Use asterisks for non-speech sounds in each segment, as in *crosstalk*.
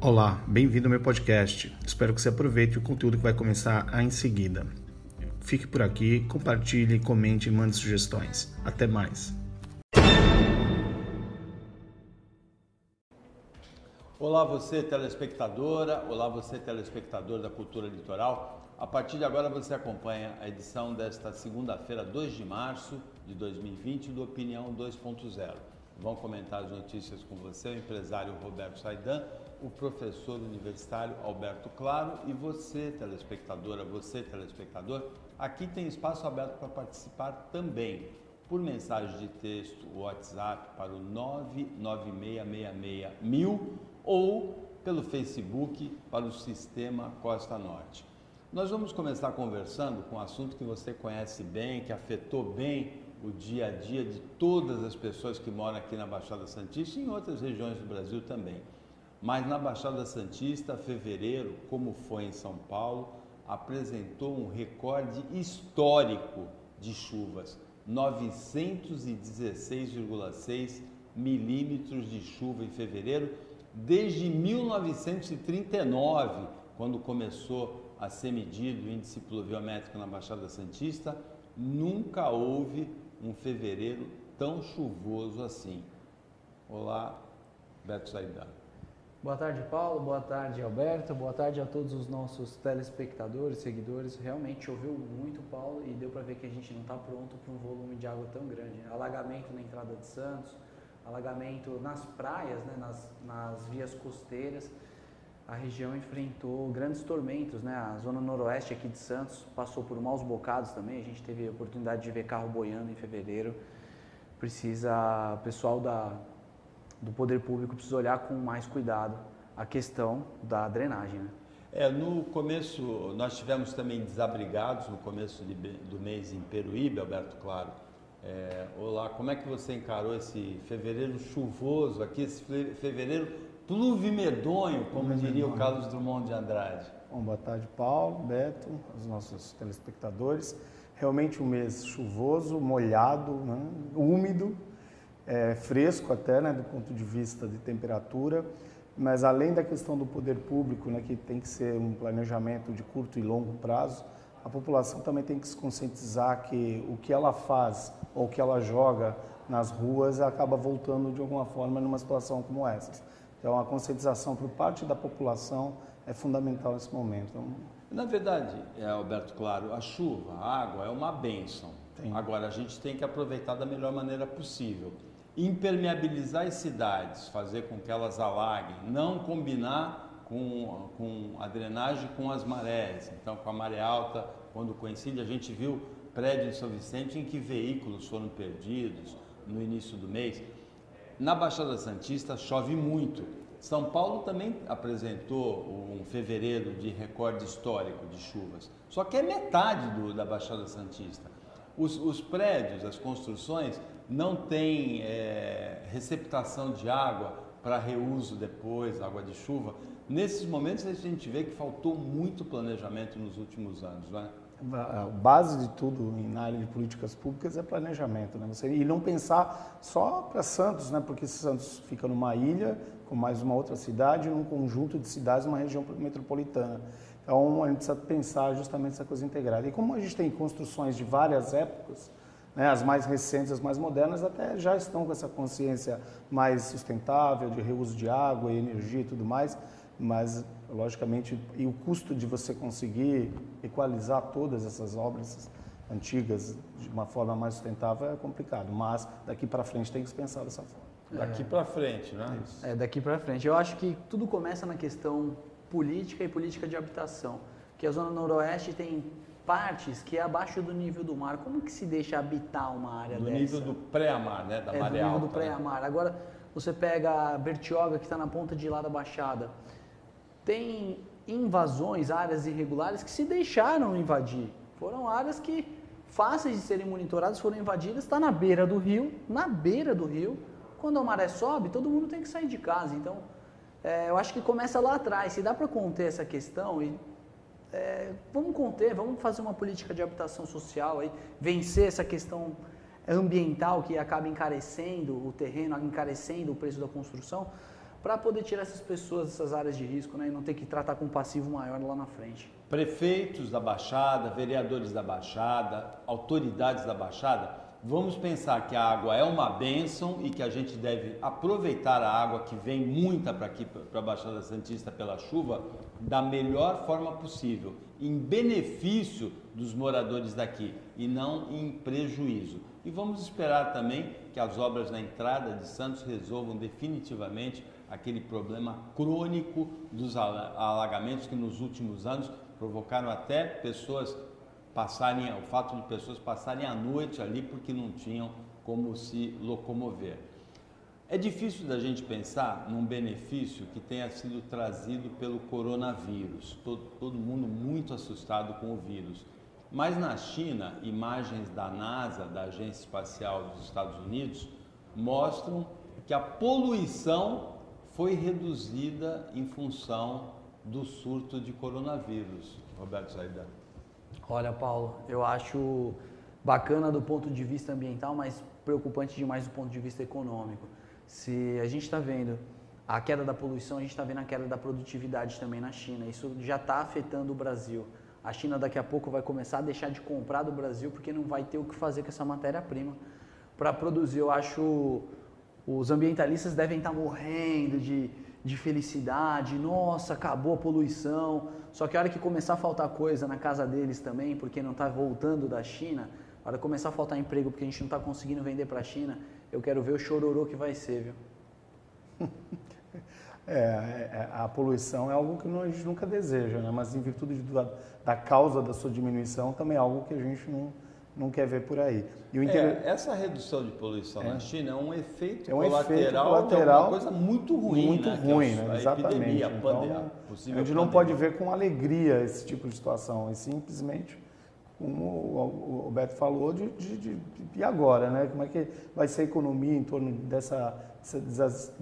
Olá, bem-vindo ao meu podcast. Espero que você aproveite o conteúdo que vai começar em seguida. Fique por aqui, compartilhe, comente e mande sugestões. Até mais. Olá você telespectadora, olá você telespectador da Cultura Litoral. A partir de agora você acompanha a edição desta segunda-feira, 2 de março de 2020 do Opinião 2.0. Vão comentar as notícias com você o empresário Roberto Saidan o professor universitário Alberto Claro e você, telespectadora, você, telespectador, aqui tem espaço aberto para participar também por mensagem de texto, WhatsApp para o 99666 ou pelo Facebook para o Sistema Costa Norte. Nós vamos começar conversando com um assunto que você conhece bem, que afetou bem o dia a dia de todas as pessoas que moram aqui na Baixada Santista e em outras regiões do Brasil também mas na Baixada Santista, fevereiro, como foi em São Paulo, apresentou um recorde histórico de chuvas, 916,6 milímetros de chuva em fevereiro, desde 1939, quando começou a ser medido o índice pluviométrico na Baixada Santista, nunca houve um fevereiro tão chuvoso assim. Olá, Beto Saidano. Boa tarde, Paulo. Boa tarde, Alberto. Boa tarde a todos os nossos telespectadores, seguidores. Realmente choveu muito, Paulo, e deu para ver que a gente não está pronto para um volume de água tão grande. Alagamento na entrada de Santos, alagamento nas praias, né, nas, nas vias costeiras. A região enfrentou grandes tormentos, né? A zona noroeste aqui de Santos passou por maus bocados também. A gente teve a oportunidade de ver carro boiando em fevereiro. Precisa, pessoal da do poder público precisa olhar com mais cuidado a questão da drenagem. Né? É, no começo, nós tivemos também desabrigados no começo de, do mês em Peruíbe, Alberto Claro. É, olá, como é que você encarou esse fevereiro chuvoso aqui, esse fevereiro pluvimedonho, como diria o Carlos Drummond de Andrade? Bom, boa tarde, Paulo, Beto, os nossos telespectadores. Realmente um mês chuvoso, molhado, né? úmido, é, fresco até, né, do ponto de vista de temperatura, mas além da questão do poder público, né, que tem que ser um planejamento de curto e longo prazo, a população também tem que se conscientizar que o que ela faz ou o que ela joga nas ruas acaba voltando de alguma forma numa situação como essa. Então, a conscientização por parte da população é fundamental nesse momento. Então, Na verdade, é, Alberto, claro, a chuva, a água é uma bênção. Tem. Agora, a gente tem que aproveitar da melhor maneira possível impermeabilizar as cidades, fazer com que elas alaguem, não combinar com, com a drenagem com as marés. Então, com a maré alta, quando coincide, a gente viu prédio de São Vicente em que veículos foram perdidos no início do mês. Na Baixada Santista chove muito. São Paulo também apresentou um fevereiro de recorde histórico de chuvas, só que é metade do, da Baixada Santista. Os, os prédios, as construções não tem é, receptação de água para reuso depois, água de chuva. Nesses momentos a gente vê que faltou muito planejamento nos últimos anos, não é? A base de tudo na área de políticas públicas é planejamento, né? Você, e não pensar só para Santos, né? Porque Santos fica numa ilha com mais uma outra cidade, num conjunto de cidades, uma região metropolitana. Então a gente precisa pensar justamente essa coisa integrada. E como a gente tem construções de várias épocas, né, as mais recentes, as mais modernas, até já estão com essa consciência mais sustentável, de reuso de água e energia e tudo mais, mas, logicamente, e o custo de você conseguir equalizar todas essas obras antigas de uma forma mais sustentável é complicado, mas daqui para frente tem que se pensar dessa forma. Daqui é. para frente, né? Isso. É, daqui para frente. Eu acho que tudo começa na questão política e política de habitação, que a Zona Noroeste tem partes que é abaixo do nível do mar. Como que se deixa habitar uma área do dessa? Nível do pré-amar, né? Da é, maré do nível alta, do pré-amar. Né? Agora, você pega a Bertioga, que está na ponta de lá da Baixada. Tem invasões, áreas irregulares que se deixaram invadir. Foram áreas que, fáceis de serem monitoradas, foram invadidas. Está na beira do rio, na beira do rio. Quando a maré sobe, todo mundo tem que sair de casa. Então, é, eu acho que começa lá atrás. Se dá para conter essa questão e é, vamos conter, vamos fazer uma política de habitação social, aí, vencer essa questão ambiental que acaba encarecendo o terreno, encarecendo o preço da construção. para poder tirar essas pessoas dessas áreas de risco né, e não ter que tratar com um passivo maior lá na frente. Prefeitos da Baixada, vereadores da Baixada, autoridades da Baixada, vamos pensar que a água é uma bênção e que a gente deve aproveitar a água que vem muita para aqui, para a Baixada Santista pela chuva, da melhor forma possível, em benefício dos moradores daqui e não em prejuízo. E vamos esperar também que as obras na entrada de Santos resolvam definitivamente aquele problema crônico dos alagamentos que nos últimos anos provocaram até pessoas passarem, o fato de pessoas passarem a noite ali porque não tinham como se locomover. É difícil da gente pensar num benefício que tenha sido trazido pelo coronavírus. Todo, todo mundo muito assustado com o vírus. Mas na China, imagens da NASA, da Agência Espacial dos Estados Unidos, mostram que a poluição foi reduzida em função do surto de coronavírus. Roberto Zaidan. Olha, Paulo, eu acho bacana do ponto de vista ambiental, mas preocupante demais do ponto de vista econômico. Se a gente está vendo a queda da poluição, a gente está vendo a queda da produtividade também na China. Isso já está afetando o Brasil. A China daqui a pouco vai começar a deixar de comprar do Brasil porque não vai ter o que fazer com essa matéria-prima para produzir. Eu acho os ambientalistas devem estar morrendo de, de felicidade, nossa, acabou a poluição. Só que a hora que começar a faltar coisa na casa deles também, porque não está voltando da China, a hora que começar a faltar emprego porque a gente não está conseguindo vender para a China, eu quero ver o chororô que vai ser, viu? *laughs* É, é, a poluição é algo que a gente nunca deseja, né? mas em virtude da, da causa da sua diminuição, também é algo que a gente não, não quer ver por aí. E o inter... é, essa redução de poluição é. na China é um efeito, é um colateral, efeito colateral, uma coisa muito ruim, muito né? ruim, né? Exatamente. Epidemia, então, pandemia, a gente pandemia. não pode ver com alegria esse tipo de situação, e simplesmente como o Roberto falou, de, de, de, agora, né? Como é que vai ser a economia em torno dessa, dessa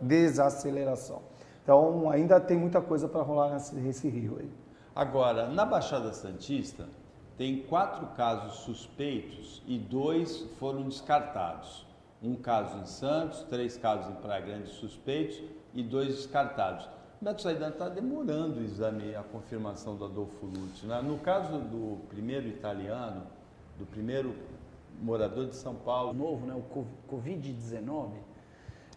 desaceleração? Então, ainda tem muita coisa para rolar nesse, nesse rio aí. Agora, na Baixada Santista, tem quatro casos suspeitos e dois foram descartados. Um caso em Santos, três casos em Praia Grande suspeitos e dois descartados. Beto Saidan está demorando o exame, a confirmação do Adolfo Lutz. Né? No caso do primeiro italiano, do primeiro morador de São Paulo. Novo, né? O Covid-19.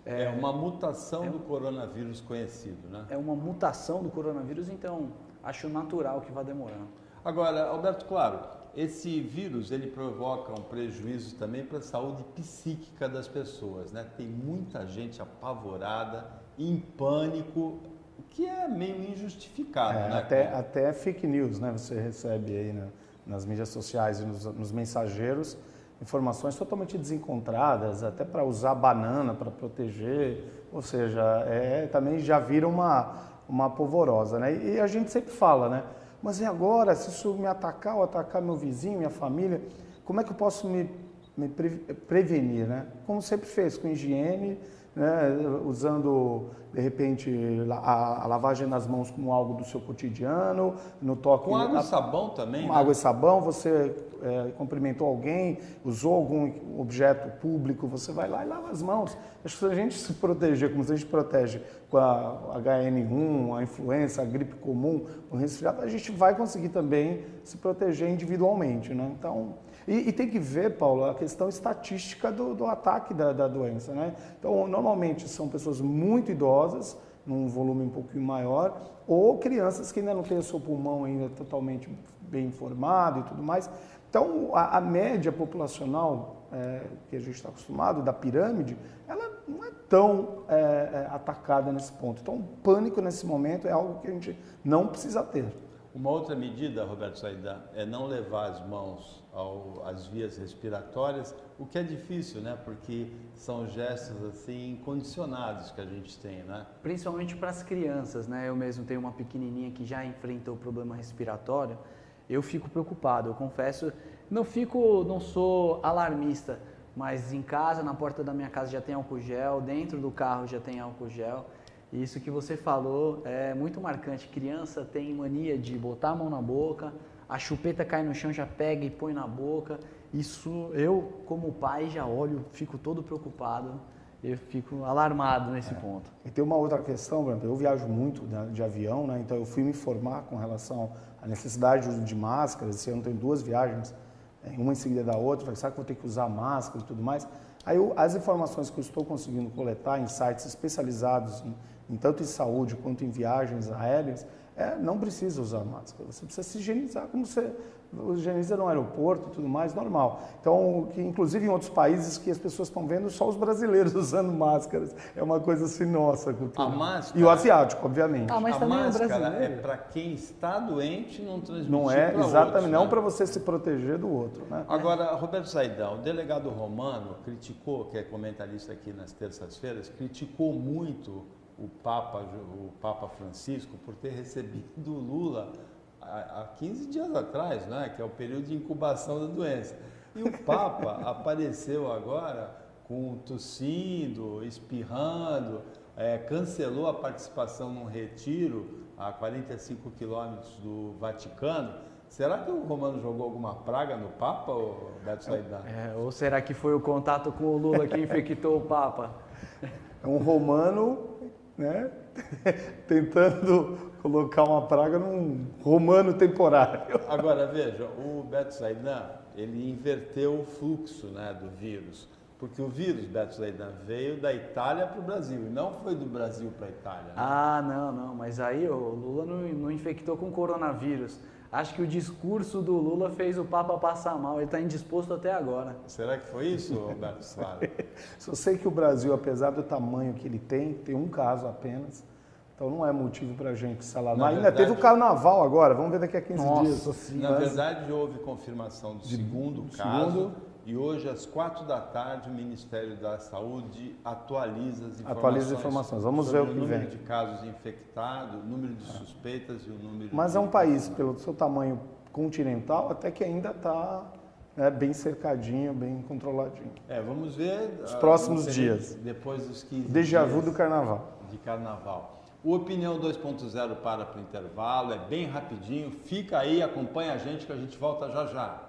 É, é, uma mutação é, do coronavírus conhecido, né? É uma mutação do coronavírus, então acho natural que vá demorando. Agora, Alberto, claro, esse vírus ele provoca um prejuízo também para a saúde psíquica das pessoas, né? Tem muita gente apavorada, em pânico, que é meio injustificado, é, né? Até, até fake news, né? Você recebe aí né, nas mídias sociais e nos, nos mensageiros informações totalmente desencontradas, até para usar banana para proteger, ou seja, é, também já vira uma, uma polvorosa, né? E a gente sempre fala, né? Mas e agora, se isso me atacar ou atacar meu vizinho, minha família, como é que eu posso me, me prevenir, né? Como sempre fez, com higiene, né? usando, de repente, a, a, lavagem nas mãos como algo do seu cotidiano, no toque... Com água a, e sabão também, Com né? água e sabão, você é, cumprimentou alguém, usou algum objeto público, você vai lá e lava as mãos. Acho que se a gente se proteger, como a gente protege com a HN1, a influenza, a gripe comum, o resfriado, a gente vai conseguir também se proteger individualmente, né? Então, e, e tem que ver, Paulo, a questão estatística do, do ataque da, da doença, né? Então, normalmente são pessoas muito idosas, num volume um pouquinho maior, ou crianças que ainda não têm o seu pulmão ainda totalmente bem formado e tudo mais. Então, a, a média populacional é, que a gente está acostumado, da pirâmide, ela não é tão é, é, atacada nesse ponto. Então, o pânico nesse momento é algo que a gente não precisa ter. Uma outra medida, Roberto Saida, é não levar as mãos ao, às vias respiratórias, o que é difícil, né? Porque são gestos assim condicionados que a gente tem, né? Principalmente para as crianças, né? Eu mesmo tenho uma pequenininha que já enfrentou problema respiratório eu fico preocupado. Eu confesso, não fico, não sou alarmista, mas em casa, na porta da minha casa já tem álcool gel, dentro do carro já tem álcool gel. Isso que você falou é muito marcante. Criança tem mania de botar a mão na boca, a chupeta cai no chão, já pega e põe na boca. Isso eu, como pai, já olho, fico todo preocupado. eu fico alarmado nesse é. ponto. E tem uma outra questão, por exemplo, eu viajo muito né, de avião, né, então eu fui me informar com relação à necessidade de uso de máscaras. Esse ano tem duas viagens, é, uma em seguida da outra, falei, sabe que vou ter que usar máscara e tudo mais? Aí eu, as informações que eu estou conseguindo coletar em sites especializados em, em tanto em saúde quanto em viagens aéreas, é, não precisa usar máscara. Você precisa se higienizar como você higieniza no aeroporto e tudo mais, normal. Então, que, inclusive em outros países que as pessoas estão vendo só os brasileiros *laughs* usando máscaras. É uma coisa assim nossa. Cultura. A máscara, e o asiático, obviamente. Ah, mas a também é máscara é é para quem está doente não transmitir Não é, exatamente, outros, não né? para você se proteger do outro. Né? Agora, Roberto Saidão, o delegado romano criticou, que é comentarista aqui nas terças-feiras, criticou muito o Papa, o Papa Francisco por ter recebido o Lula há 15 dias atrás, né, que é o período de incubação da doença. E o Papa *laughs* apareceu agora com tossindo, espirrando, é, cancelou a participação num retiro a 45 quilômetros do Vaticano. Será que o Romano jogou alguma praga no Papa, ou Beto Saidão? É, ou será que foi o contato com o Lula que infectou o Papa? É um romano né? *laughs* tentando colocar uma praga num romano temporário. *laughs* Agora veja, o Beto Zaidan, ele inverteu o fluxo né, do vírus. Porque o vírus, Beto Zaidan, veio da Itália para o Brasil e não foi do Brasil para a Itália. Né? Ah, não, não. Mas aí o Lula não, não infectou com coronavírus. Acho que o discurso do Lula fez o Papa passar mal. Ele está indisposto até agora. Será que foi isso, Roberto? *laughs* Só sei que o Brasil, apesar do tamanho que ele tem, tem um caso apenas. Então não é motivo para a gente se alarmar. Ainda teve o carnaval agora, vamos ver daqui a 15 Nossa, dias. Sim, Na verdade, houve confirmação do de, segundo caso. Segundo, e hoje, às quatro da tarde, o Ministério da Saúde atualiza as informações. Atualiza as informações. Vamos ver o que vem. O número de casos infectados, o número de suspeitas e o número Mas é um país, pelo seu tamanho continental, até que ainda está né, bem cercadinho, bem controladinho. É, vamos ver... Os próximos dias. Depois dos 15 Déjà vu dias do carnaval. De carnaval. O Opinião 2.0 para para o intervalo, é bem rapidinho. Fica aí, acompanha a gente que a gente volta já já.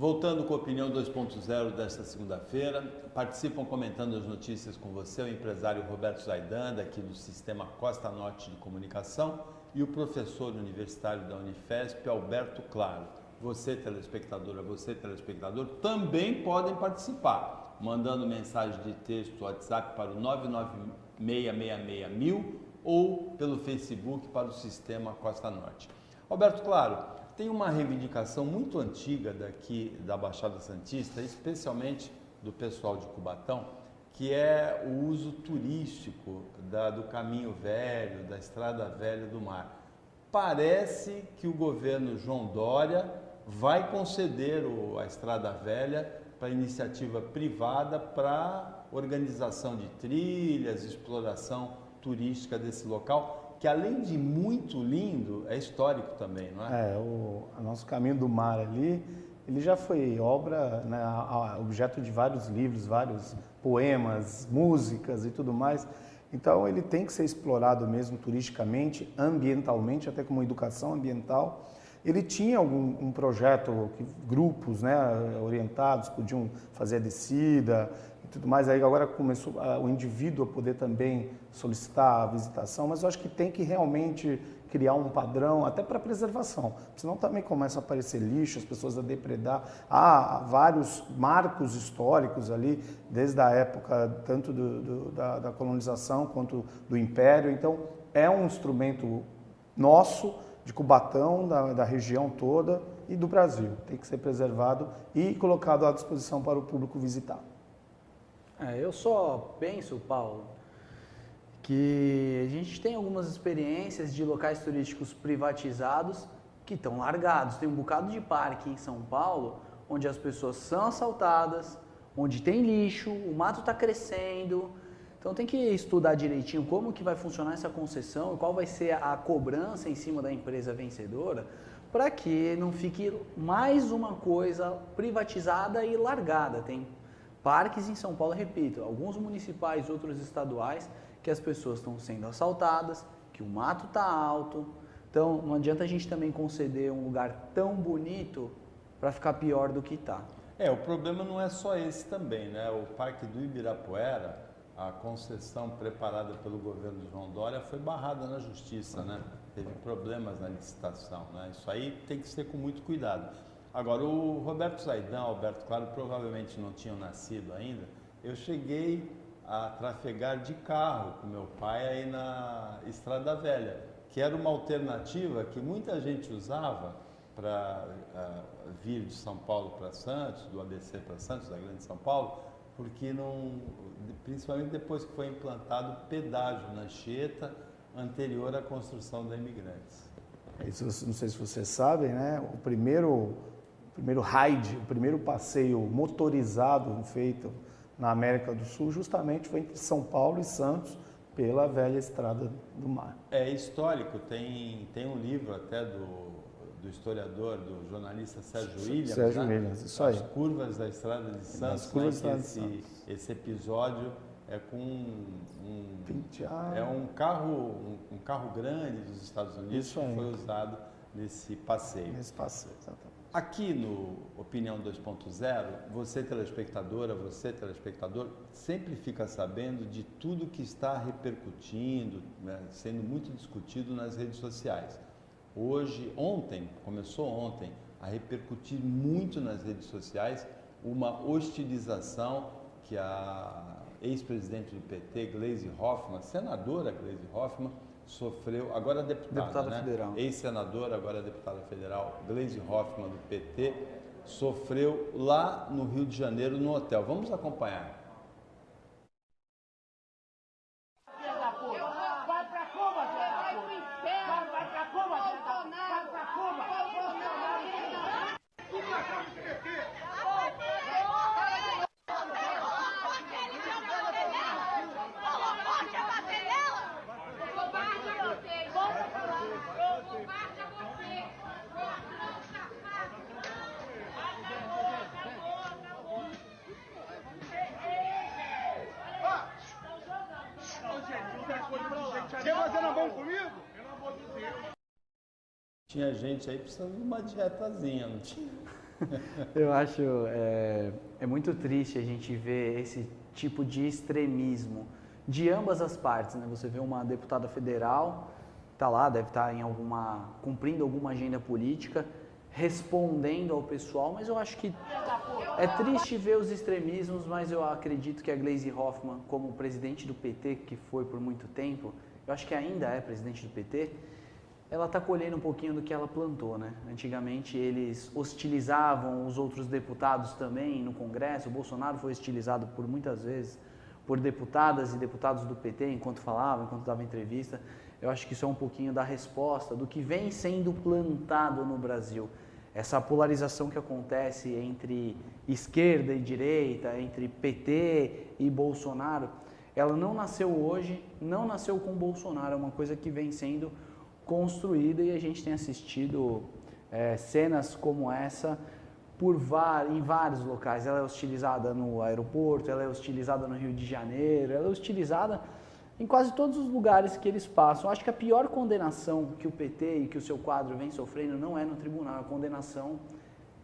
Voltando com a opinião 2.0 desta segunda-feira, participam comentando as notícias com você o empresário Roberto Zaidan, aqui do Sistema Costa Norte de Comunicação, e o professor universitário da Unifesp, Alberto Claro. Você, telespectadora, você, telespectador, também podem participar, mandando mensagem de texto WhatsApp para o 996661000 ou pelo Facebook para o sistema Costa Norte. Roberto, claro, tem uma reivindicação muito antiga daqui da Baixada Santista, especialmente do pessoal de Cubatão, que é o uso turístico da, do caminho velho, da estrada velha do mar. Parece que o governo João Dória vai conceder o, a estrada velha para iniciativa privada para organização de trilhas, exploração turística desse local, que além de muito lindo, é histórico também, não é? É, o, o nosso caminho do mar ali, ele já foi obra, né, objeto de vários livros, vários poemas, músicas e tudo mais. Então ele tem que ser explorado mesmo turisticamente, ambientalmente, até como educação ambiental. Ele tinha algum um projeto que grupos, né, orientados podiam fazer a descida, tudo mais. Aí agora começou o indivíduo a poder também solicitar a visitação, mas eu acho que tem que realmente criar um padrão até para preservação, senão também começa a aparecer lixo, as pessoas a depredar. Há vários marcos históricos ali, desde a época tanto do, do, da, da colonização quanto do império, então é um instrumento nosso, de Cubatão, da, da região toda e do Brasil. Tem que ser preservado e colocado à disposição para o público visitar. É, eu só penso, Paulo, que a gente tem algumas experiências de locais turísticos privatizados que estão largados. Tem um bocado de parque em São Paulo onde as pessoas são assaltadas, onde tem lixo, o mato está crescendo. Então tem que estudar direitinho como que vai funcionar essa concessão e qual vai ser a cobrança em cima da empresa vencedora para que não fique mais uma coisa privatizada e largada. Tem parques em São Paulo, repito, alguns municipais, outros estaduais, que as pessoas estão sendo assaltadas, que o mato está alto. Então não adianta a gente também conceder um lugar tão bonito para ficar pior do que está. É, o problema não é só esse também, né? O Parque do Ibirapuera, a concessão preparada pelo governo João Dória foi barrada na justiça, né? Teve problemas na licitação, né? Isso aí tem que ser com muito cuidado. Agora, o Roberto Zaidan, Alberto Claro, provavelmente não tinham nascido ainda. Eu cheguei a trafegar de carro com meu pai aí na Estrada Velha, que era uma alternativa que muita gente usava para uh, vir de São Paulo para Santos, do ABC para Santos, da Grande São Paulo, porque não, principalmente depois que foi implantado pedágio na Anchieta, anterior à construção da Imigrantes. Isso, não sei se vocês sabem, né? O primeiro primeiro ride, o primeiro passeio motorizado feito na América do Sul, justamente foi entre São Paulo e Santos, pela velha estrada do mar. É histórico, tem, tem um livro até do, do historiador, do jornalista Sérgio Williams, Sérgio né? Williams, isso aí. As curvas da estrada de Santos, As curvas né? esse, Santos. esse episódio é com um, é um carro um, um, carro grande dos Estados Unidos que foi usado nesse passeio. Nesse passeio, exatamente. Aqui no Opinião 2.0, você telespectadora, você telespectador, sempre fica sabendo de tudo que está repercutindo, né, sendo muito discutido nas redes sociais. Hoje, ontem, começou ontem, a repercutir muito nas redes sociais uma hostilização que a ex-presidente do PT, Gleisi Hoffmann, senadora Gleisi Hoffmann, sofreu, agora deputada, deputada né? federal. Ex-senadora, agora deputada federal, Gleisi Hoffmann, do PT, sofreu lá no Rio de Janeiro, no hotel. Vamos acompanhar. Gente aí precisando de uma dietazinha, não tinha? *laughs* Eu acho é, é muito triste a gente ver esse tipo de extremismo de ambas as partes. Né? Você vê uma deputada federal, tá lá, deve estar tá em alguma cumprindo alguma agenda política, respondendo ao pessoal, mas eu acho que é triste ver os extremismos, mas eu acredito que a Gleisi Hoffmann, como presidente do PT, que foi por muito tempo, eu acho que ainda é presidente do PT, ela está colhendo um pouquinho do que ela plantou, né? Antigamente eles hostilizavam os outros deputados também no Congresso. O Bolsonaro foi hostilizado por muitas vezes por deputadas e deputados do PT enquanto falava, enquanto dava entrevista. Eu acho que isso é um pouquinho da resposta do que vem sendo plantado no Brasil. Essa polarização que acontece entre esquerda e direita, entre PT e Bolsonaro, ela não nasceu hoje, não nasceu com Bolsonaro, é uma coisa que vem sendo construída e a gente tem assistido é, cenas como essa por em vários locais. Ela é hostilizada no aeroporto, ela é hostilizada no Rio de Janeiro, ela é hostilizada em quase todos os lugares que eles passam. Acho que a pior condenação que o PT e que o seu quadro vem sofrendo não é no tribunal, é a condenação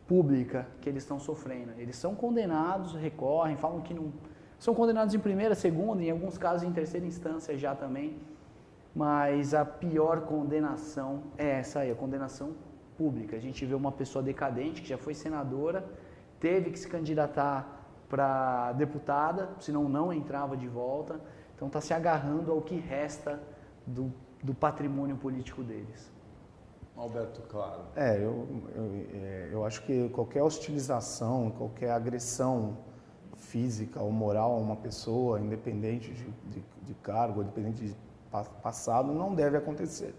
pública que eles estão sofrendo. Eles são condenados, recorrem, falam que não. São condenados em primeira, segunda, em alguns casos em terceira instância já também. Mas a pior condenação é essa aí, a condenação pública. A gente vê uma pessoa decadente que já foi senadora, teve que se candidatar para deputada, senão não entrava de volta. Então está se agarrando ao que resta do, do patrimônio político deles. Alberto, claro. É, eu, eu, é, eu acho que qualquer hostilização, qualquer agressão física ou moral a uma pessoa, independente de, de, de cargo, independente de passado, não deve acontecer.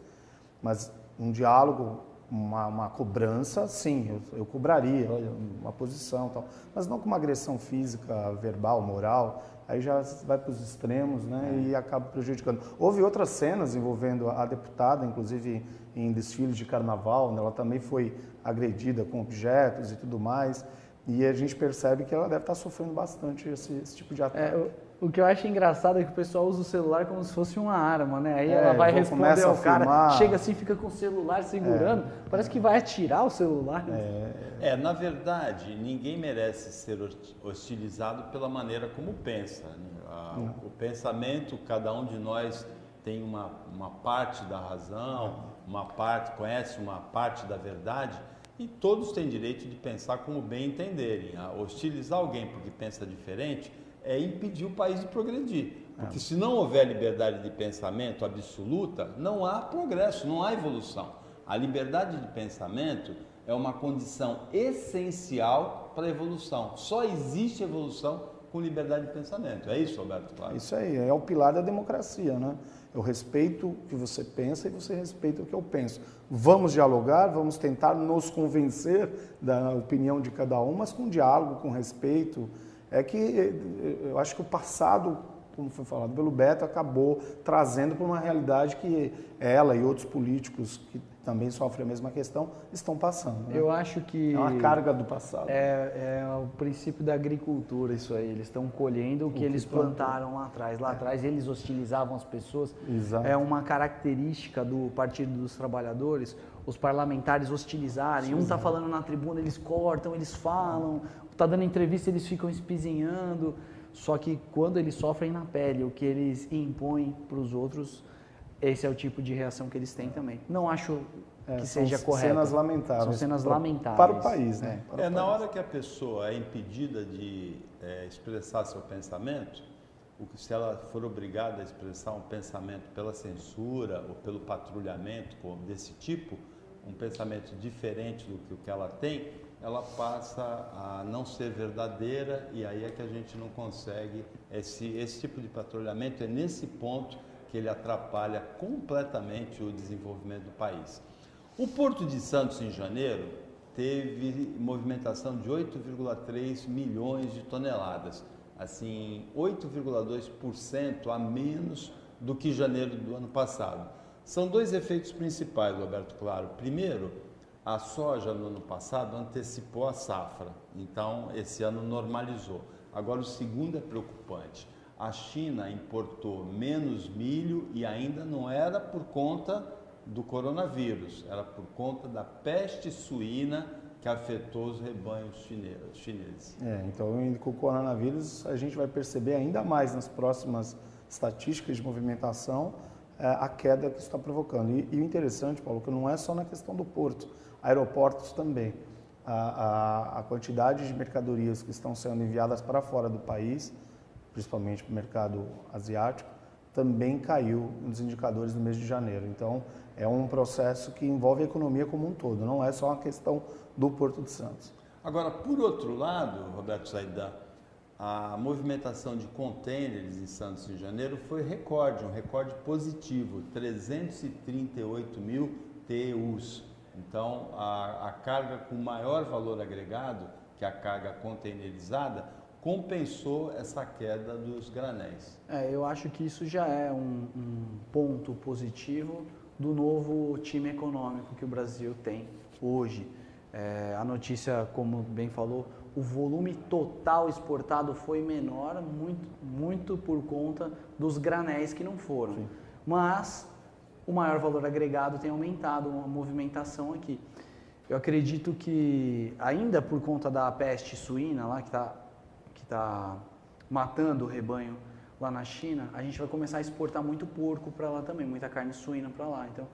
Mas um diálogo uma, uma cobrança, sim, eu, eu cobraria, olha, uma posição tal, mas não com uma agressão física, verbal, moral, aí já vai para os extremos, né, é. e acaba prejudicando. Houve outras cenas envolvendo a deputada, inclusive em desfiles de carnaval, né, ela também foi agredida com objetos e tudo mais, e a gente percebe que ela deve estar sofrendo bastante esse, esse tipo de ataque. É, o que eu acho engraçado é que o pessoal usa o celular como se fosse uma arma, né? Aí é, ela vai responder ao cara, chega assim, fica com o celular segurando, é, parece que vai atirar o celular. É, é, na verdade, ninguém merece ser hostilizado pela maneira como pensa. Né? o pensamento, cada um de nós tem uma, uma parte da razão, uma parte, conhece uma parte da verdade, e todos têm direito de pensar como bem entenderem. hostilizar alguém porque pensa diferente é impedir o país de progredir. Porque se não houver liberdade de pensamento absoluta, não há progresso, não há evolução. A liberdade de pensamento é uma condição essencial para a evolução. Só existe evolução com liberdade de pensamento. É isso, Roberto? Claro. Isso aí, é o pilar da democracia, né? Eu respeito o que você pensa e você respeita o que eu penso. Vamos dialogar, vamos tentar nos convencer da opinião de cada um, mas com diálogo, com respeito, é que eh, eu acho que o passado, como foi falado pelo Beto, acabou trazendo para uma realidade que ela e outros políticos que também sofrem a mesma questão estão passando. Né? Eu acho que é uma carga do passado. É, é o princípio da agricultura isso aí. Eles estão colhendo o que, o que eles plantaram lá atrás. Lá é. atrás eles hostilizavam as pessoas. Exato. É uma característica do Partido dos Trabalhadores os parlamentares hostilizarem. Um está falando na tribuna, eles cortam, eles falam está dando entrevista, eles ficam espizinhando. Só que quando eles sofrem na pele o que eles impõem para os outros, esse é o tipo de reação que eles têm também. Não acho é, que seja correto. cenas lamentáveis. São cenas para, lamentáveis. Para o país, né? É, é na hora que a pessoa é impedida de é, expressar seu pensamento, se ela for obrigada a expressar um pensamento pela censura ou pelo patrulhamento desse tipo, um pensamento diferente do que o que ela tem, ela passa a não ser verdadeira e aí é que a gente não consegue esse, esse tipo de patrulhamento é nesse ponto que ele atrapalha completamente o desenvolvimento do país. O Porto de Santos em janeiro teve movimentação de 8,3 milhões de toneladas, assim 8,2% a menos do que janeiro do ano passado. São dois efeitos principais, Roberto Claro. Primeiro, a soja no ano passado antecipou a safra, então esse ano normalizou. Agora o segundo é preocupante. A China importou menos milho e ainda não era por conta do coronavírus, era por conta da peste suína que afetou os rebanhos chineses. É, então com o coronavírus a gente vai perceber ainda mais nas próximas estatísticas de movimentação é, a queda que está provocando. E, e o interessante, Paulo, que não é só na questão do porto aeroportos também. A, a, a, quantidade de mercadorias que estão sendo enviadas para fora do país, principalmente para o mercado asiático, também caiu nos indicadores no mês de janeiro. Então, é um processo que envolve a economia como um todo, não é só uma questão do Porto de Santos. Agora, por outro lado, Roberto Saidan, a movimentação de contêineres em Santos em janeiro foi recorde, um recorde positivo, 338 mil TEUs. Então, a, a carga com maior valor agregado, que é a carga containerizada, compensou essa queda dos granéis. É, eu acho que isso já é um, um ponto positivo do novo time econômico que o Brasil tem hoje. É, a notícia, como bem falou, o volume total exportado foi menor, muito, muito por conta dos granéis que não foram. Sim. Mas o maior valor agregado tem aumentado a movimentação aqui. Eu acredito que, ainda por conta da peste suína lá, que está que tá matando o rebanho lá na China, a gente vai começar a exportar muito porco para lá também, muita carne suína para lá. Então,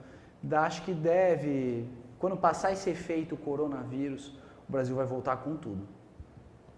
acho que deve, quando passar esse efeito coronavírus, o Brasil vai voltar com tudo.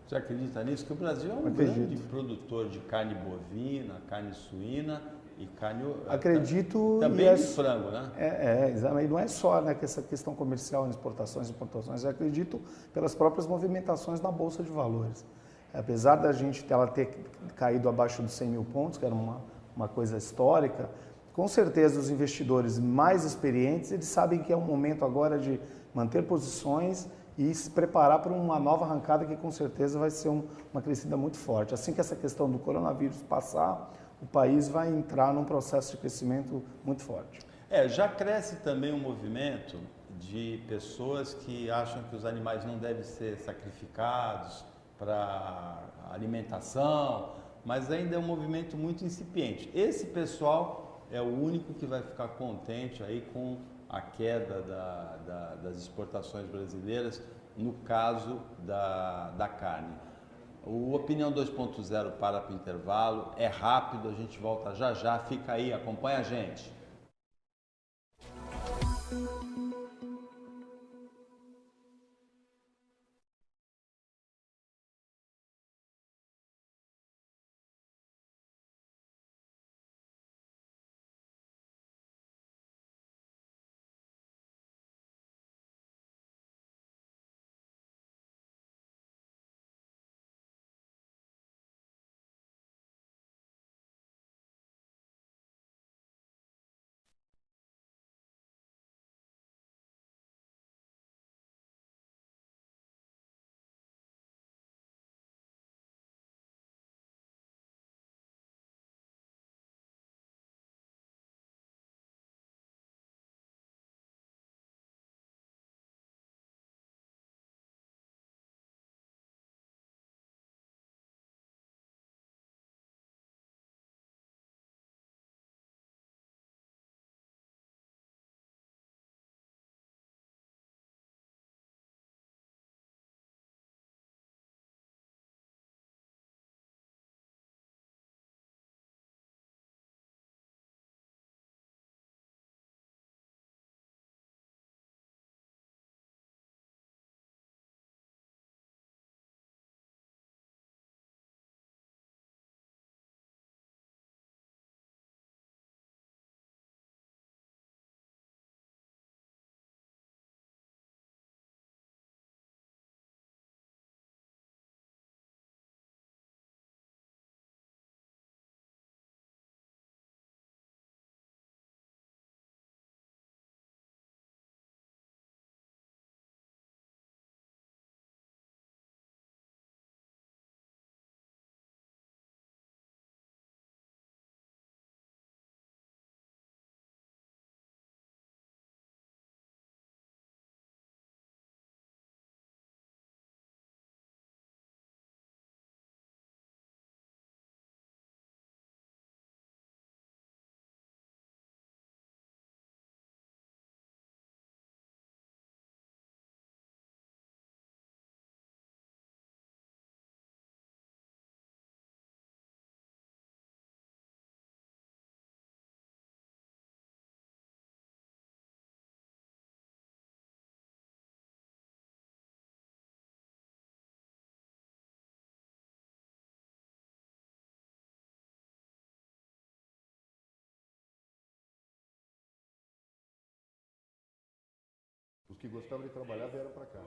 Você acredita nisso? Que o Brasil é um grande produtor de carne bovina, carne suína e carne. Acredito. Também é, de frango, né? É, é, não é só né, essa questão comercial, exportações e importações. Eu acredito pelas próprias movimentações na Bolsa de Valores. Apesar da gente ela ter caído abaixo dos 100 mil pontos, que era uma, uma coisa histórica, com certeza os investidores mais experientes eles sabem que é um momento agora de manter posições e se preparar para uma nova arrancada que com certeza vai ser um, uma crescida muito forte. Assim que essa questão do coronavírus passar, o país vai entrar num processo de crescimento muito forte. É, já cresce também um movimento de pessoas que acham que os animais não devem ser sacrificados para alimentação, mas ainda é um movimento muito incipiente. Esse pessoal é o único que vai ficar contente aí com a queda da, da, das exportações brasileiras no caso da, da carne. O Opinião 2.0 para para o intervalo, é rápido, a gente volta já já, fica aí, acompanha a gente. Que de trabalhar vieram para cá.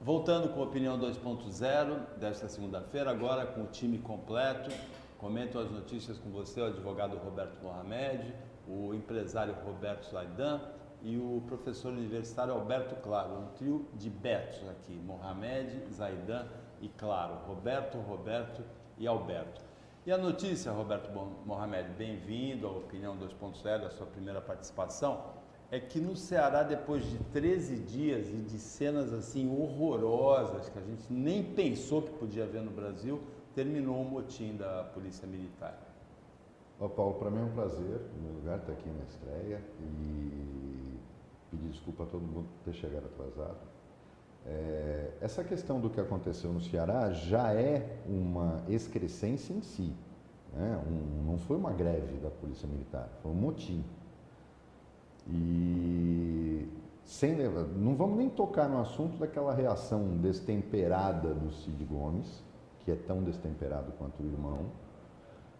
Voltando com a opinião 2.0 desta segunda-feira, agora com o time completo. Comento as notícias com você, o advogado Roberto Mohamed, o empresário Roberto Zaidan e o professor universitário Alberto Claro. Um trio de Betos aqui, Mohamed, Zaidan e Claro. Roberto, Roberto e Alberto. E a notícia, Roberto Mohamed, bem-vindo à Opinião 2.0, a sua primeira participação é que no Ceará, depois de 13 dias e de cenas assim horrorosas que a gente nem pensou que podia haver no Brasil, terminou o motim da Polícia Militar. Ó, Paulo, para mim é um prazer, no meu lugar, estar aqui na estreia e pedir desculpa a todo mundo por ter chegado atrasado. É, essa questão do que aconteceu no Ceará já é uma excrescência em si. Né? Um, não foi uma greve da Polícia Militar, foi um motim. E sem não vamos nem tocar no assunto daquela reação destemperada do Cid Gomes, que é tão destemperado quanto o irmão,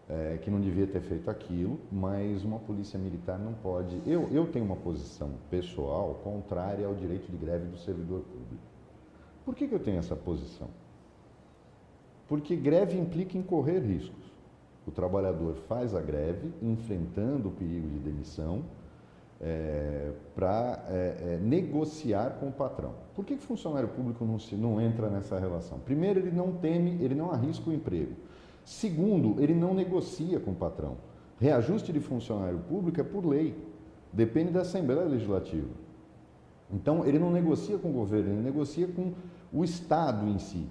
é, que não devia ter feito aquilo, mas uma polícia militar não pode. Eu, eu tenho uma posição pessoal contrária ao direito de greve do servidor público. Por que, que eu tenho essa posição? Porque greve implica em correr riscos. O trabalhador faz a greve enfrentando o perigo de demissão é, para é, é, negociar com o patrão. Por que, que o funcionário público não, se, não entra nessa relação? Primeiro, ele não teme, ele não arrisca o emprego. Segundo, ele não negocia com o patrão. Reajuste de funcionário público é por lei, depende da Assembleia Legislativa. Então, ele não negocia com o governo, ele negocia com o Estado em si,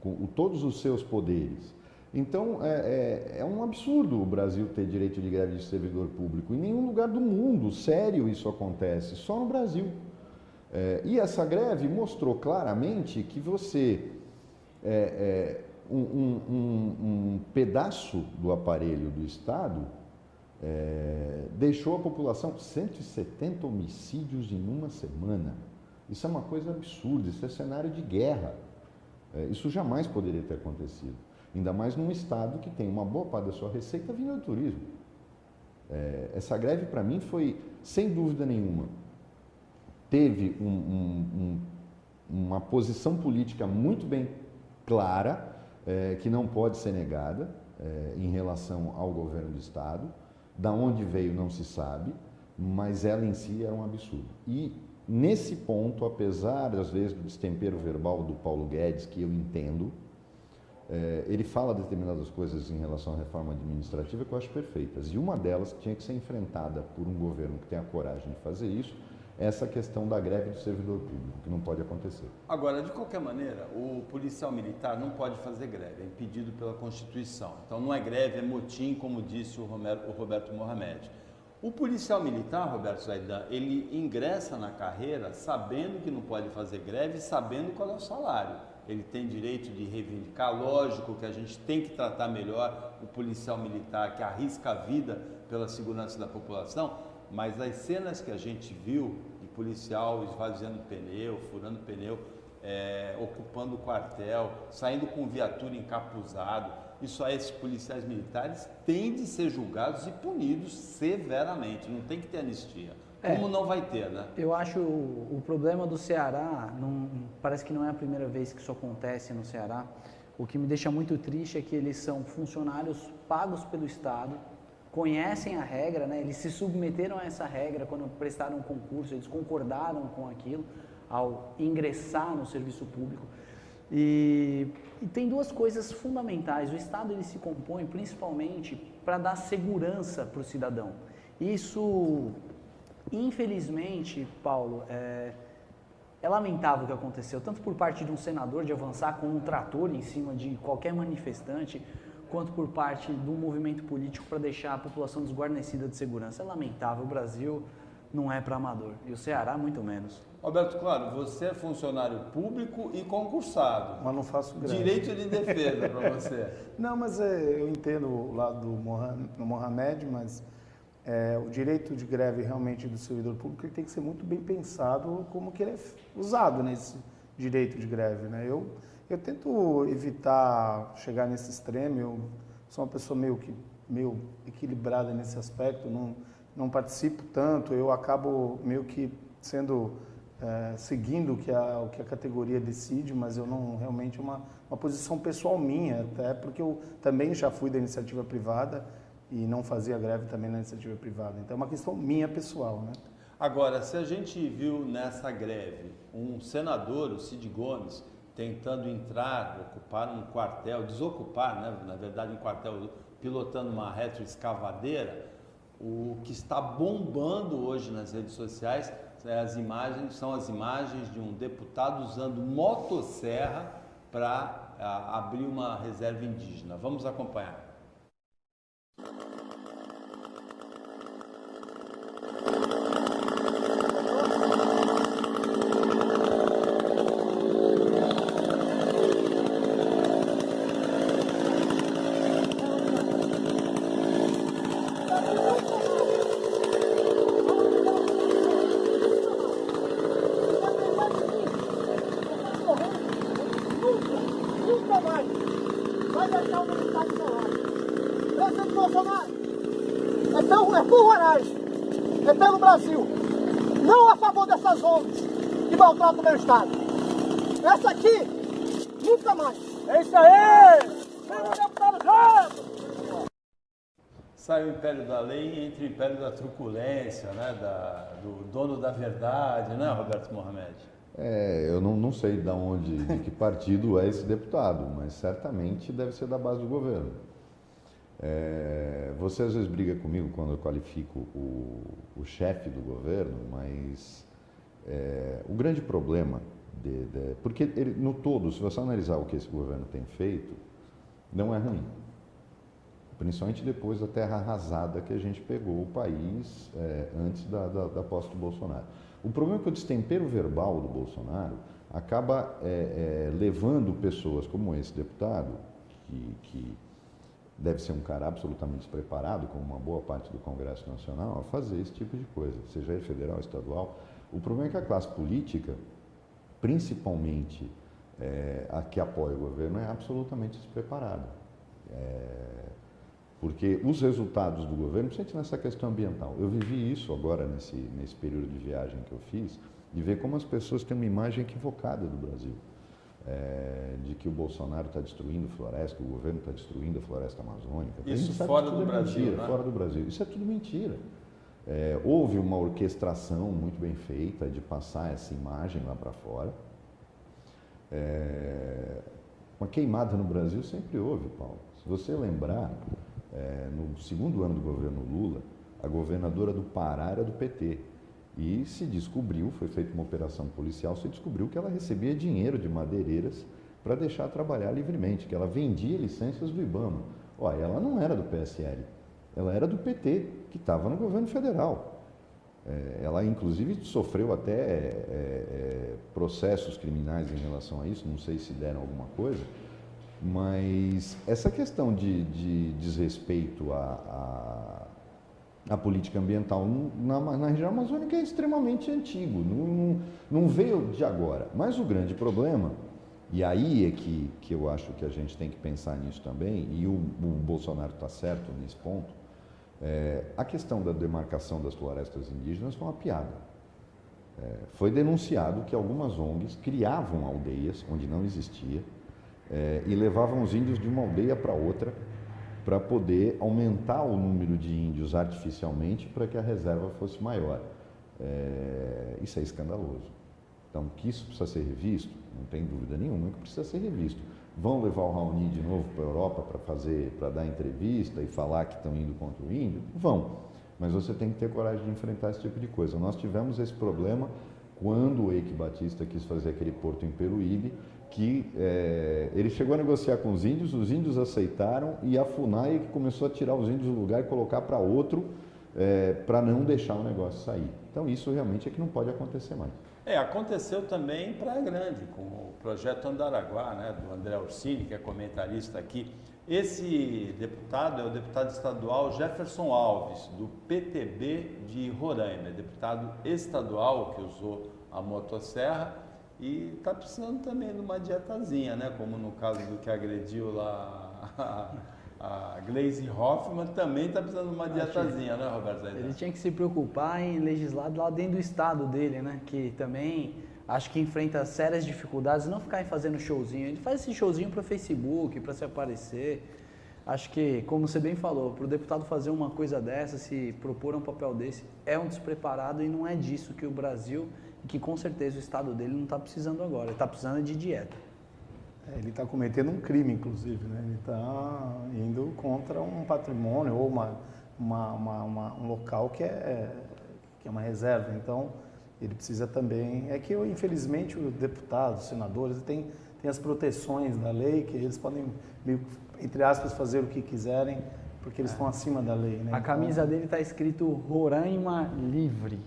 com todos os seus poderes. Então, é, é, é, um absurdo o Brasil ter direito de greve de servidor público. Em nenhum lugar do mundo, sério, isso acontece, só no Brasil. É, e essa greve mostrou claramente que você, é, é um, um, um, pedaço do aparelho do Estado, é, deixou a população 170 homicídios em uma semana. Isso é uma coisa absurda, isso é cenário de guerra. É, isso jamais poderia ter acontecido. Ainda mais num estado que tem uma boa parte da sua receita vindo do turismo. É, essa greve, para mim, foi, sem dúvida nenhuma, teve um, um, um, uma posição política muito bem clara, é, que não pode ser negada é, em relação ao governo do Estado. Da onde veio não se sabe, mas ela em si era um absurdo. E nesse ponto, apesar às vezes do destempero verbal do Paulo Guedes, que eu entendo, é, ele fala determinadas coisas em relação à reforma administrativa que eu acho perfeitas. E uma delas que tinha que ser enfrentada por um governo que tenha a coragem de fazer isso é essa questão da greve do servidor público, que não pode acontecer. Agora, de qualquer maneira, o policial militar não pode fazer greve, é impedido pela Constituição. Então não é greve, é motim, como disse o, Romero, o Roberto Mohamed. O policial militar, Roberto Zaidan, ele ingressa na carreira sabendo que não pode fazer greve, sabendo qual é o salário ele tem direito de reivindicar. Lógico que a gente tem que tratar melhor o policial militar que arrisca a vida pela segurança da população, mas as cenas que a gente viu de policial esvaziando pneu, furando pneu, é, ocupando o quartel, saindo com viatura encapuzado, isso aí, esses policiais militares têm de ser julgados e punidos severamente, não tem que ter anistia. É, Como não vai ter, né? Eu acho o, o problema do Ceará, não, parece que não é a primeira vez que isso acontece no Ceará. O que me deixa muito triste é que eles são funcionários pagos pelo Estado, conhecem a regra, né? eles se submeteram a essa regra quando prestaram um concurso, eles concordaram com aquilo ao ingressar no serviço público. E, e tem duas coisas fundamentais. O Estado ele se compõe principalmente para dar segurança para o cidadão. Isso Infelizmente, Paulo, é, é lamentável o que aconteceu, tanto por parte de um senador de avançar com um trator em cima de qualquer manifestante, quanto por parte do movimento político para deixar a população desguarnecida de segurança. É lamentável, o Brasil não é para amador e o Ceará muito menos. Alberto, claro, você é funcionário público e concursado. Mas não faço greve. Direito de defesa para você. *laughs* Não, mas é, eu entendo o lado do Mohamed, mas é, o direito de greve realmente do servidor público ele tem que ser muito bem pensado como que ele é usado nesse direito de greve. Né? Eu, eu tento evitar chegar nesse extremo, eu sou uma pessoa meio que meio equilibrada nesse aspecto, não, não participo tanto, eu acabo meio que sendo é, seguindo o que, a, o que a categoria decide, mas eu não realmente é uma, uma posição pessoal minha, até porque eu também já fui da iniciativa privada e não fazia greve também na iniciativa privada. Então é uma questão minha pessoal, né? Agora, se a gente viu nessa greve um senador, o Cid Gomes, tentando entrar, ocupar um quartel, desocupar, né, na verdade, um quartel, pilotando uma retroescavadeira, o que está bombando hoje nas redes sociais é as imagens, são as imagens de um deputado usando motosserra para abrir uma reserva indígena. Vamos acompanhar. Maltratam o meu Estado. Essa aqui, nunca mais. É isso aí! Sai o império da lei entre o império da truculência, né? Da, do dono da verdade, né, Roberto Mohamed? É, eu não, não sei de onde, de que partido é esse deputado, mas certamente deve ser da base do governo. É, você às vezes briga comigo quando eu qualifico o, o chefe do governo, mas é, o grande problema, de, de, porque ele, no todo, se você analisar o que esse governo tem feito, não é ruim. Principalmente depois da terra arrasada que a gente pegou o país é, antes da, da, da posse do Bolsonaro. O problema é que o destempero verbal do Bolsonaro acaba é, é, levando pessoas como esse deputado, que, que deve ser um cara absolutamente despreparado, como uma boa parte do Congresso Nacional, a fazer esse tipo de coisa, seja ele federal, estadual, o problema é que a classe política, principalmente é, a que apoia o governo, é absolutamente despreparada. É, porque os resultados do governo, principalmente nessa questão ambiental, eu vivi isso agora nesse, nesse período de viagem que eu fiz, de ver como as pessoas têm uma imagem equivocada do Brasil. É, de que o Bolsonaro está destruindo floresta, que o governo está destruindo a floresta amazônica. Isso fora do é Brasil, mentira, né? fora do Brasil. Isso é tudo mentira. É, houve uma orquestração muito bem feita de passar essa imagem lá para fora. É, uma queimada no Brasil sempre houve, Paulo. Se você lembrar, é, no segundo ano do governo Lula, a governadora do Pará era do PT. E se descobriu, foi feita uma operação policial, se descobriu que ela recebia dinheiro de madeireiras para deixar trabalhar livremente, que ela vendia licenças do IBAMA. Olha, ela não era do PSL, ela era do PT, que estava no governo federal. É, ela, inclusive, sofreu até é, é, processos criminais em relação a isso, não sei se deram alguma coisa, mas essa questão de, de desrespeito à, à, à, política ambiental na, na, região amazônica é extremamente antigo, não, não, veio de agora. Mas o grande problema, e aí é que, que eu acho que a gente tem que pensar nisso também, e o, o Bolsonaro está certo nesse ponto, é, a questão da demarcação das florestas indígenas foi uma piada. É, foi denunciado que algumas ONGs criavam aldeias onde não existia é, e levavam os índios de uma aldeia para outra para poder aumentar o número de índios artificialmente para que a reserva fosse maior. É, isso é escandaloso. Então, que isso precisa ser revisto, não tem dúvida nenhuma que precisa ser revisto. Vão levar o Raoni de novo para a Europa para fazer, para dar entrevista e falar que estão indo contra o índio? Vão. Mas você tem que ter coragem de enfrentar esse tipo de coisa. Nós tivemos esse problema quando o Eike Batista quis fazer aquele porto em Peruíbe, que é, ele chegou a negociar com os índios, os índios aceitaram e a FUNAI começou a tirar os índios do lugar e colocar para outro é, para não deixar o negócio sair. Então isso realmente é que não pode acontecer mais. É, aconteceu também em Praia Grande, com o projeto Andaraguá, né, do André Ursini, que é comentarista aqui. Esse deputado é o deputado estadual Jefferson Alves, do PTB de Roraima, é deputado estadual que usou a motosserra e está precisando também de uma dietazinha, né, como no caso do que agrediu lá a Glaze Hoffman também está precisando de uma dietazinha, né, Roberto? Ele tinha que se preocupar em legislar lá dentro do estado dele, né? Que também acho que enfrenta sérias dificuldades, não ficar fazendo showzinho. Ele faz esse showzinho para Facebook, para se aparecer. Acho que, como você bem falou, para o deputado fazer uma coisa dessa, se propor um papel desse, é um despreparado e não é disso que o Brasil, que com certeza o estado dele não está precisando agora. Ele está precisando de dieta. É, ele está cometendo um crime, inclusive, né? Ele está indo contra um patrimônio ou uma, uma, uma, uma, um local que é, que é uma reserva. Então, ele precisa também... É que, infelizmente, os deputados, os senadores, têm tem as proteções da lei, que eles podem, entre aspas, fazer o que quiserem, porque eles é. estão acima da lei. Né? A então, camisa dele está escrito Roraima Livre.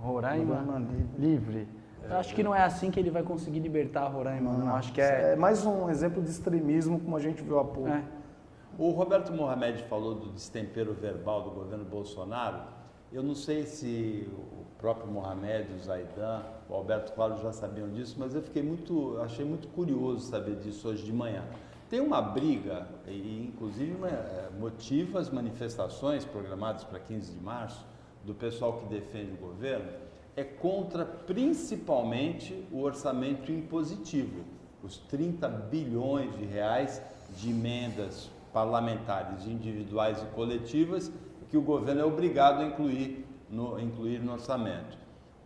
Roraima, Roraima Livre. livre. Acho que não é assim que ele vai conseguir libertar Roraima, não. não. Acho que é... é mais um exemplo de extremismo, como a gente viu há pouco. É. O Roberto Mohamed falou do destempero verbal do governo Bolsonaro. Eu não sei se o próprio Mohamed, o Zaidan, o Alberto Claro já sabiam disso, mas eu fiquei muito, achei muito curioso saber disso hoje de manhã. Tem uma briga, e inclusive é, motiva as manifestações programadas para 15 de março, do pessoal que defende o governo, é contra principalmente o orçamento impositivo, os 30 bilhões de reais de emendas parlamentares individuais e coletivas que o governo é obrigado a incluir no, incluir no orçamento.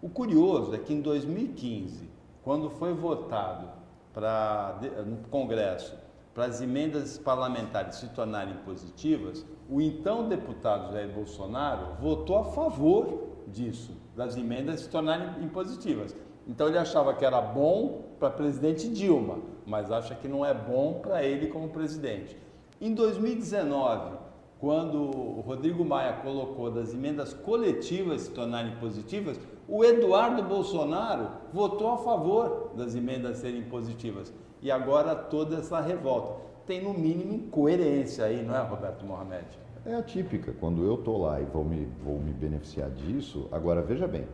O curioso é que em 2015, quando foi votado pra, no Congresso para as emendas parlamentares se tornarem positivas, o então deputado Jair Bolsonaro votou a favor disso das emendas se tornarem impositivas. Então ele achava que era bom para presidente Dilma, mas acha que não é bom para ele como presidente. Em 2019, quando o Rodrigo Maia colocou das emendas coletivas se tornarem positivas, o Eduardo Bolsonaro votou a favor das emendas serem positivas. E agora toda essa revolta. Tem no mínimo incoerência aí, não é, Roberto Mohamed? É atípica. Quando eu estou lá e vou me, vou me beneficiar disso, agora veja bem,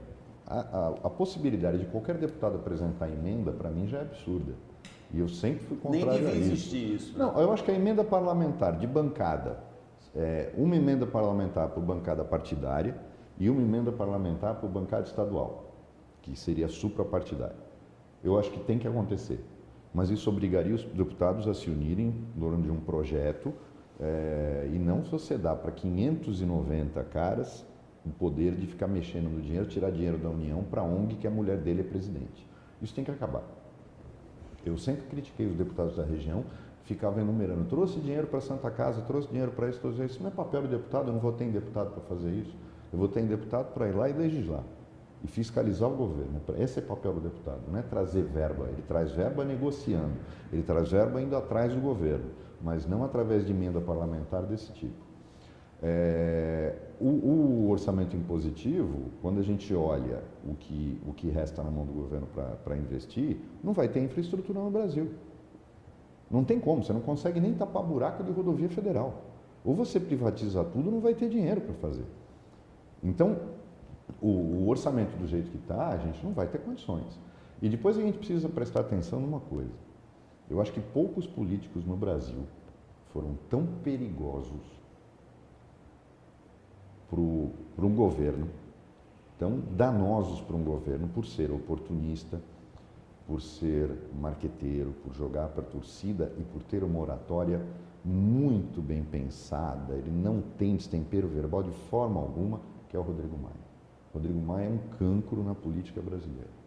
a, a, a possibilidade de qualquer deputado apresentar emenda, para mim, já é absurda. E eu sempre fui contrário Nem devia existir isso. Né? Não, eu acho que a emenda parlamentar de bancada, é, uma emenda parlamentar por bancada partidária e uma emenda parlamentar por bancada estadual, que seria suprapartidária. Eu acho que tem que acontecer. Mas isso obrigaria os deputados a se unirem em torno de um projeto é, e não se você dá para 590 caras o poder de ficar mexendo no dinheiro, tirar dinheiro da União para a ONG que a mulher dele é presidente. Isso tem que acabar. Eu sempre critiquei os deputados da região, ficava enumerando, trouxe dinheiro para Santa Casa, trouxe dinheiro para isso, trouxe isso. não é papel de deputado, eu não votei em deputado para fazer isso. Eu votei em deputado para ir lá e legislar e fiscalizar o governo. Esse é o papel do deputado, não é trazer verba. Ele traz verba negociando, ele traz verba indo atrás do governo mas não através de emenda parlamentar desse tipo. É, o, o, orçamento impositivo, quando a gente olha o que, o que resta na mão do governo para investir, não vai ter infraestrutura no Brasil. Não tem como, você não consegue nem tapar buraco de rodovia federal. Ou você privatiza tudo, não vai ter dinheiro para fazer. Então, o, o orçamento do jeito que está, a gente não vai ter condições. E depois a gente precisa prestar atenção numa coisa. Eu acho que poucos políticos no Brasil foram tão perigosos para um governo, tão danosos para um governo por ser oportunista, por ser marqueteiro, por jogar para a torcida e por ter uma oratória muito bem pensada, ele não tem destempero verbal de forma alguma, que é o Rodrigo Maia. Rodrigo Maia é um cancro na política brasileira.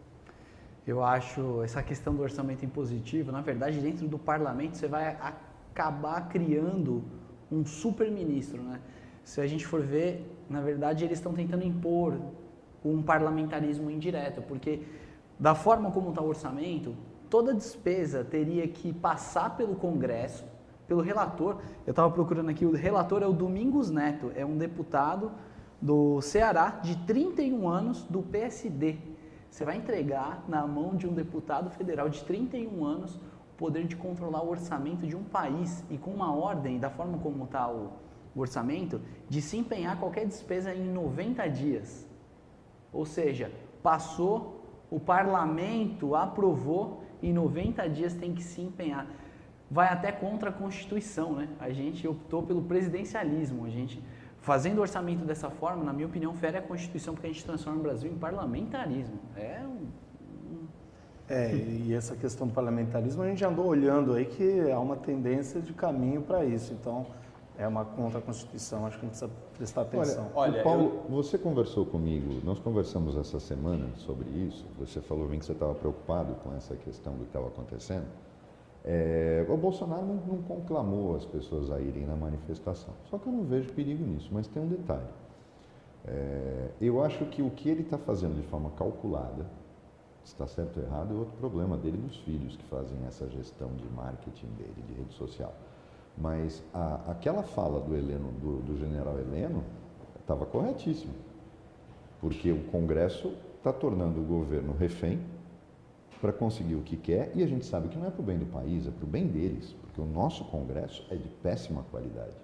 Eu acho essa questão do orçamento impositivo, na verdade, dentro do parlamento você vai acabar criando um super-ministro, né? Se a gente for ver, na verdade, eles estão tentando impor um parlamentarismo indireto, porque da forma como está o orçamento, toda despesa teria que passar pelo Congresso, pelo relator. Eu estava procurando aqui, o relator é o Domingos Neto, é um deputado do Ceará de 31 anos do PSD. Você vai entregar na mão de um deputado federal de 31 anos o poder de controlar o orçamento de um país e com uma ordem, da forma como está o, o orçamento, de se empenhar qualquer despesa em 90 dias. Ou seja, passou, o parlamento aprovou, em 90 dias tem que se empenhar. vai até contra a Constituição, né? A gente optou pelo presidencialismo, a gente fazendo orçamento dessa forma, na minha opinião, fere a Constituição porque a gente transforma o Brasil em parlamentarismo. É um é, e essa questão do parlamentarismo a gente andou olhando aí que há uma tendência de caminho para isso. Então, é uma contra a Constituição, acho que a gente precisa prestar atenção. Olha, olha Paulo, eu... você conversou comigo, nós conversamos essa semana sobre isso, você falou bem que você estava preocupado com essa questão do que estava acontecendo. É, o Bolsonaro não, não, conclamou as pessoas a irem na manifestação, só que eu não vejo perigo nisso, mas tem um detalhe. É, eu acho que o que ele está fazendo de forma calculada, está certo ou errado, é outro problema dele dos filhos que fazem essa gestão de marketing dele, de rede social. Mas a, aquela fala do Heleno, do, do general Heleno, estava corretíssima. Porque o Congresso está tornando o governo refém para conseguir o que quer e a gente sabe que não é para o bem do país, é para o bem deles, porque o nosso Congresso é de péssima qualidade.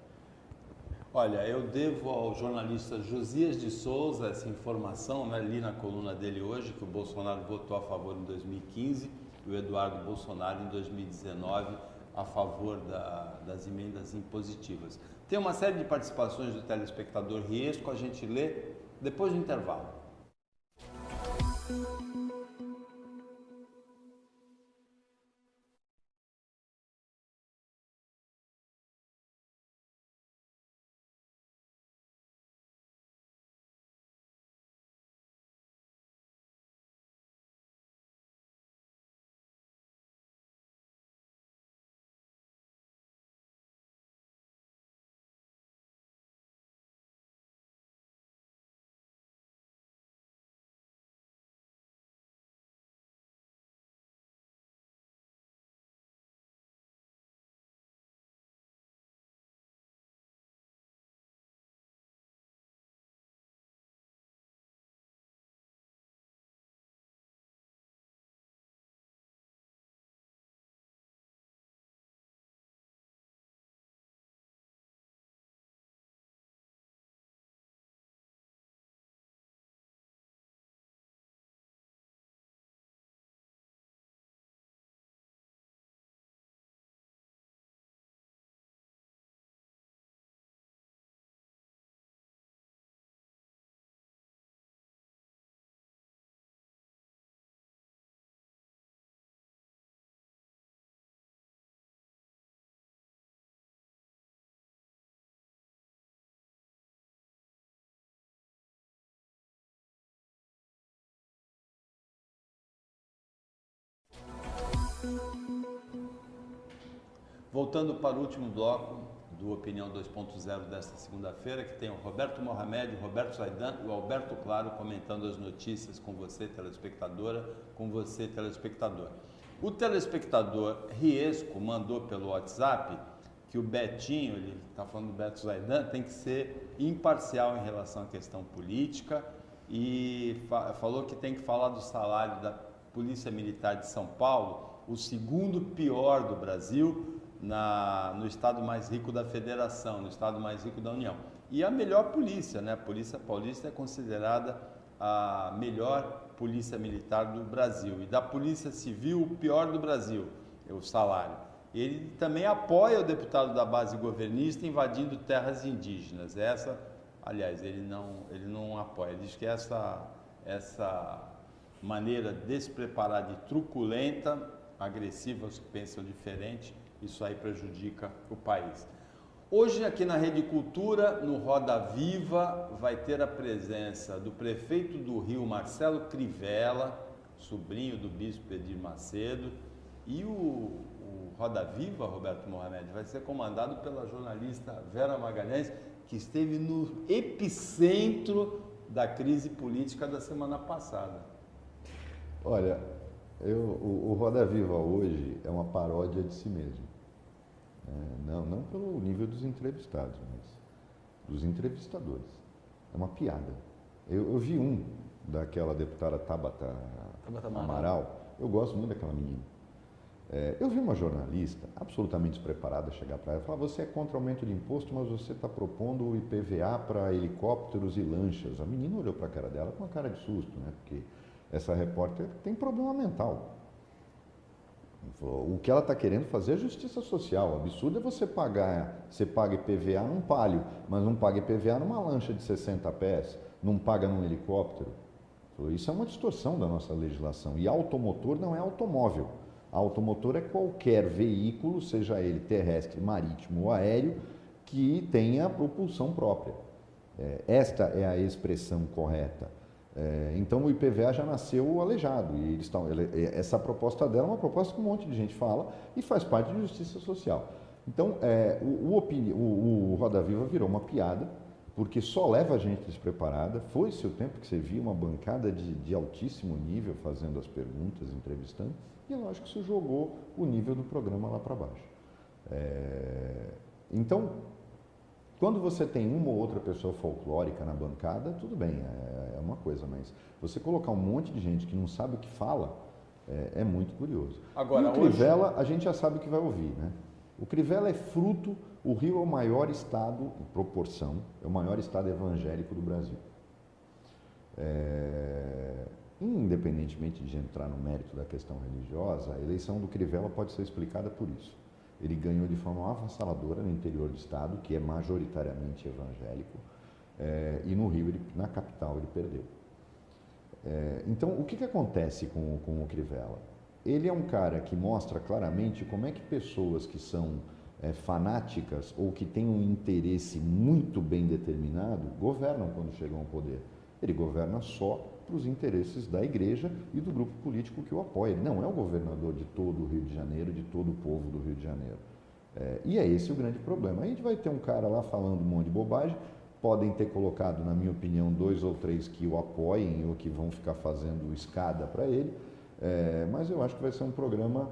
Olha, eu devo ao jornalista Josias de Souza essa informação, né, li na coluna dele hoje, que o Bolsonaro votou a favor em 2015 e o Eduardo Bolsonaro em 2019 a favor da, das emendas impositivas. Tem uma série de participações do telespectador Riesco, a gente lê depois do intervalo. Voltando para o último bloco do Opinião 2.0 desta segunda-feira, que tem o Roberto Mohamed, o Roberto Zaidan e o Alberto Claro comentando as notícias com você, telespectadora, com você, telespectador. O telespectador Riesco mandou pelo WhatsApp que o Betinho, ele está falando do Beto Zaidan, tem que ser imparcial em relação à questão política e fa falou que tem que falar do salário da Polícia Militar de São Paulo, o segundo pior do Brasil, na, no estado mais rico da federação, no estado mais rico da União. E a melhor polícia, né? A Polícia Paulista é considerada a melhor polícia militar do Brasil. E da Polícia Civil, o pior do Brasil, é o salário. Ele também apoia o deputado da base governista invadindo terras indígenas. Essa, aliás, ele não, ele não apoia. Ele diz que essa, essa maneira despreparada e truculenta, agressiva, os que pensam diferente, isso aí prejudica o país. Hoje, aqui na Rede Cultura, no Roda Viva, vai ter a presença do prefeito do Rio, Marcelo Crivella, sobrinho do bispo Edir Macedo, e o, o Roda Viva, Roberto Mohamed, vai ser comandado pela jornalista Vera Magalhães, que esteve no epicentro da crise política da semana passada. Olha, eu, o, o Roda Viva hoje é uma paródia de si mesmo. É, não, não pelo nível dos entrevistados, mas dos entrevistadores. É uma piada. Eu, eu vi um daquela deputada Tabata, Tabata Amaral. Eu gosto muito daquela menina. É, eu vi uma jornalista absolutamente despreparada chegar para ela e falar: você é contra o aumento de imposto, mas você está propondo o IPVA para helicópteros e lanchas. A menina olhou para a cara dela com uma cara de susto, né? Porque essa repórter tem problema mental. O que ela está querendo fazer é justiça social. O absurdo é você pagar, você paga IPVA num palio, mas não paga IPVA numa lancha de 60 pés, não paga num helicóptero. Isso é uma distorção da nossa legislação. E automotor não é automóvel. Automotor é qualquer veículo, seja ele terrestre, marítimo ou aéreo, que tenha propulsão própria. É, esta é a expressão correta. É, então o IPVA já nasceu aleijado e eles estão, é, essa proposta dela é uma proposta que um monte de gente fala e faz parte de justiça social. Então é, o, o, o, o Roda Viva virou uma piada porque só leva a gente despreparada. Foi-se o tempo que você via uma bancada de, de, altíssimo nível fazendo as perguntas, entrevistando, e lógico que isso jogou o nível do programa lá para baixo. É, então, quando você tem uma ou outra pessoa folclórica na bancada, tudo bem, é, é uma coisa, mas você colocar um monte de gente que não sabe o que fala é, é muito curioso. Agora, e o Crivella, hoje... a gente já sabe o que vai ouvir, né? O Crivella é fruto, o Rio é o maior estado, em proporção, é o maior estado evangélico do Brasil. É, independentemente de entrar no mérito da questão religiosa, a eleição do Crivella pode ser explicada por isso. Ele ganhou de forma avassaladora no interior do estado, que é majoritariamente evangélico, é, e no Rio, ele, na capital, ele perdeu. É, então, o que, que acontece com, com o Crivella? Ele é um cara que mostra claramente como é que pessoas que são é, fanáticas ou que têm um interesse muito bem determinado governam quando chegam ao poder. Ele governa só para os interesses da igreja e do grupo político que o apoia. Ele não é o governador de todo o Rio de Janeiro, de todo o povo do Rio de Janeiro. É, e é esse o grande problema. A gente vai ter um cara lá falando um monte de bobagem, podem ter colocado, na minha opinião, dois ou três que o apoiem ou que vão ficar fazendo escada para ele, é, mas eu acho que vai ser um programa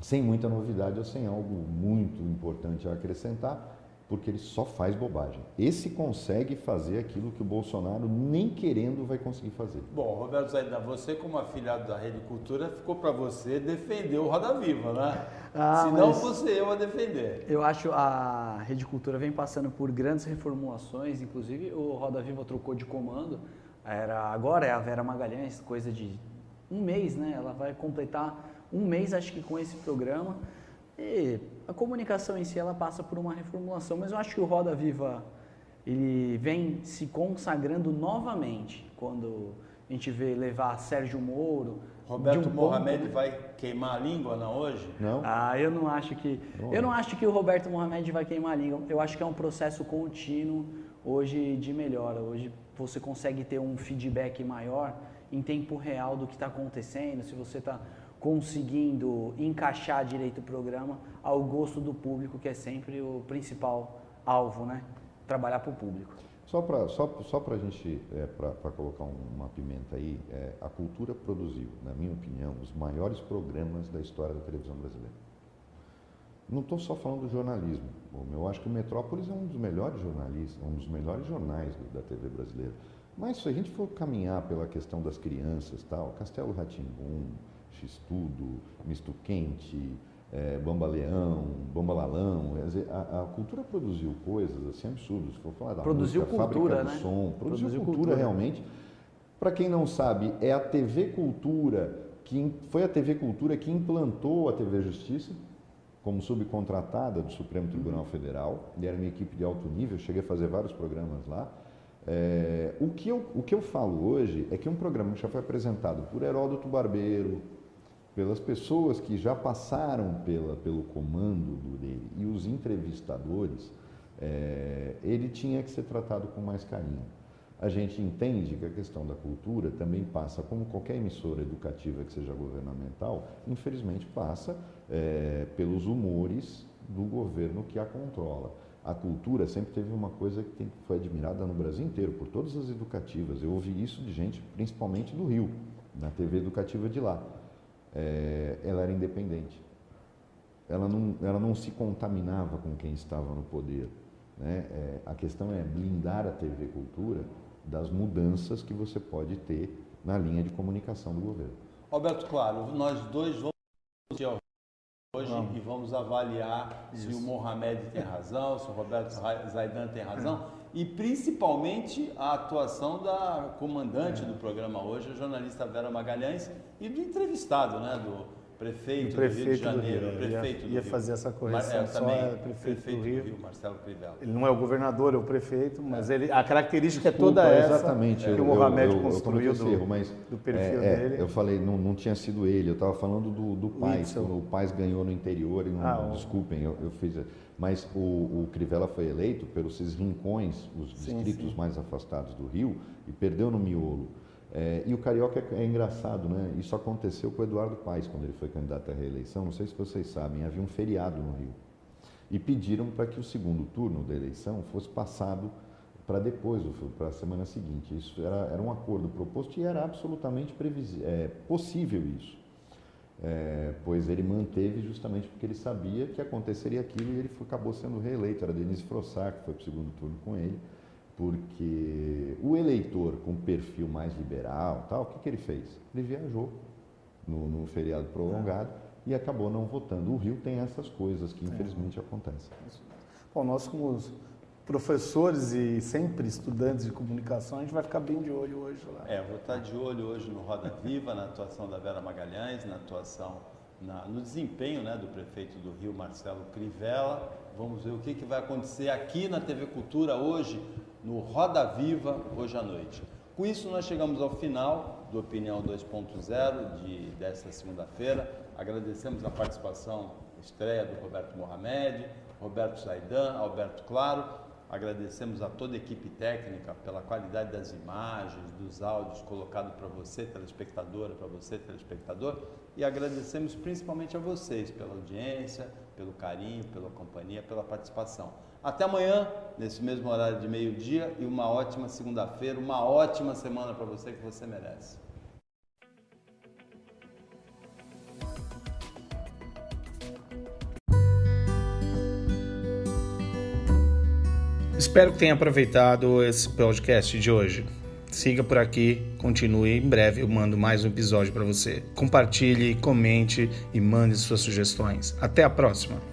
sem muita novidade ou sem algo muito importante a acrescentar porque ele só faz bobagem. Esse consegue fazer aquilo que o Bolsonaro, nem querendo, vai conseguir fazer. Bom, Roberto Zaida, você como afiliado da Rede Cultura, ficou para você defender o Roda Viva, né? Ah, Se não fosse eu a defender. Eu acho a Rede Cultura vem passando por grandes reformulações, inclusive o Roda Viva trocou de comando, era agora é a Vera Magalhães, coisa de um mês, né? Ela vai completar um mês, acho que com esse programa. E a comunicação em si ela passa por uma reformulação, mas eu acho que o Roda Viva ele vem se consagrando novamente quando a gente vê levar Sérgio Moro. Roberto um Mohamed ponto... vai queimar a língua não hoje? Não. Ah, eu não acho que eu não acho que o Roberto Mohamed vai queimar a língua. Eu acho que é um processo contínuo hoje de melhora. Hoje você consegue ter um feedback maior em tempo real do que está acontecendo. Se você está conseguindo encaixar direito o programa ao gosto do público, que é sempre o principal alvo, né? Trabalhar para o público. Só para só, só a gente, é, para colocar uma pimenta aí, é, a cultura produziu, na minha opinião, os maiores programas da história da televisão brasileira. Não estou só falando do jornalismo. Eu acho que o Metrópolis é um dos melhores jornalistas, um dos melhores jornais da TV brasileira. Mas se a gente for caminhar pela questão das crianças, tal, Castelo Ratimbum, X-Tudo, Misto Quente, é, Bamba Leão, Bamba Lalão. Dizer, a, a, cultura produziu coisas assim absurdas. For falar da produziu música, cultura, fábrica né? do som, produziu, produziu cultura, cultura realmente. Para quem não sabe, é a TV Cultura que foi a TV Cultura que implantou a TV Justiça como subcontratada do Supremo Tribunal Federal. E era uma equipe de alto nível. cheguei a fazer vários programas lá. É, o, que eu, o que eu falo hoje é que um programa que já foi apresentado por Heródoto Barbeiro, pelas pessoas que já passaram pela, pelo comando dele e os entrevistadores, é, ele tinha que ser tratado com mais carinho. A gente entende que a questão da cultura também passa, como qualquer emissora educativa que seja governamental, infelizmente passa é, pelos humores do governo que a controla. A cultura sempre teve uma coisa que foi admirada no Brasil inteiro, por todas as educativas. Eu ouvi isso de gente, principalmente do Rio, na TV educativa de lá é, ela era independente. Ela não, ela não se contaminava com quem estava no poder. Né? É, a questão é blindar a TV Cultura das mudanças que você pode ter na linha de comunicação do governo. Roberto, claro, nós dois vamos hoje vamos. e vamos avaliar Isso. se o Mohamed tem razão, se o Roberto Zaidan tem razão e principalmente a atuação da comandante é. do programa hoje, a jornalista Vera Magalhães, e do entrevistado, né, do, prefeito, do Rio de Janeiro, Rio, prefeito ia, do ia Rio. fazer essa correção, é, só também, é prefeito, prefeito do Rio. Marcelo Crivella. Ele não é o governador, é o prefeito, mas ele, a característica é Desculpa, toda essa exatamente, que eu- o Mohamed eu- construiu do, erro, mas, do perfil é, é, dele. Eu falei, não, não tinha sido ele, eu estava falando do, do Paz, quando o Paz ganhou no interior, e não, Ah, desculpem, eu, eu fiz... Mas o, o Crivella foi eleito pelos esses rincões, os Sim, distritos sim. mais afastados do Rio, e perdeu no miolo. É, e o Carioca é, é engraçado, né? Isso aconteceu com o Eduardo Paes, quando ele foi candidato à reeleição, não sei se vocês sabem, havia um feriado no Rio. E pediram para que o segundo turno da eleição fosse passado para depois, para a semana seguinte. Isso era, era um acordo proposto e era absolutamente é, possível isso. É, pois ele manteve justamente porque ele sabia que aconteceria aquilo e ele foi- acabou sendo reeleito. Era Denise Frossar, que foi para o segundo turno com ele, porque o eleitor com perfil mais liberal, tal, o que, que ele fez? Ele viajou no, no feriado prolongado e acabou não votando. O Rio tem essas coisas que infelizmente acontecem. Bom, nós como os professores e sempre estudantes de comunicação, a gente vai ficar bem de olho hoje lá. É, vou estar de olho hoje no Roda Viva, na atuação da Vera Magalhães, na atuação, na- no desempenho né, do prefeito do Rio, Marcelo Crivella. Vamos ver o que, que vai acontecer aqui na TV Cultura hoje, no Roda Viva, hoje à noite. Com isso, nós chegamos ao final do Opinião 2.0 de, desta segunda-feira. Agradecemos a participação, estreia do Roberto Mohamed, Roberto Saidan, Alberto Claro. Agradecemos a toda a equipe técnica pela qualidade das imagens, dos áudios colocados para você, telespectadora, para você, telespectador. E agradecemos principalmente a vocês pela audiência, pelo carinho, pela companhia, pela participação. Até amanhã, nesse mesmo horário de meio-dia, e uma ótima segunda-feira, uma ótima semana para você que você merece. Espero que tenha aproveitado esse podcast de hoje. Siga por aqui, continue. Em breve eu mando mais um episódio para você. Compartilhe, comente e mande suas sugestões. Até a próxima!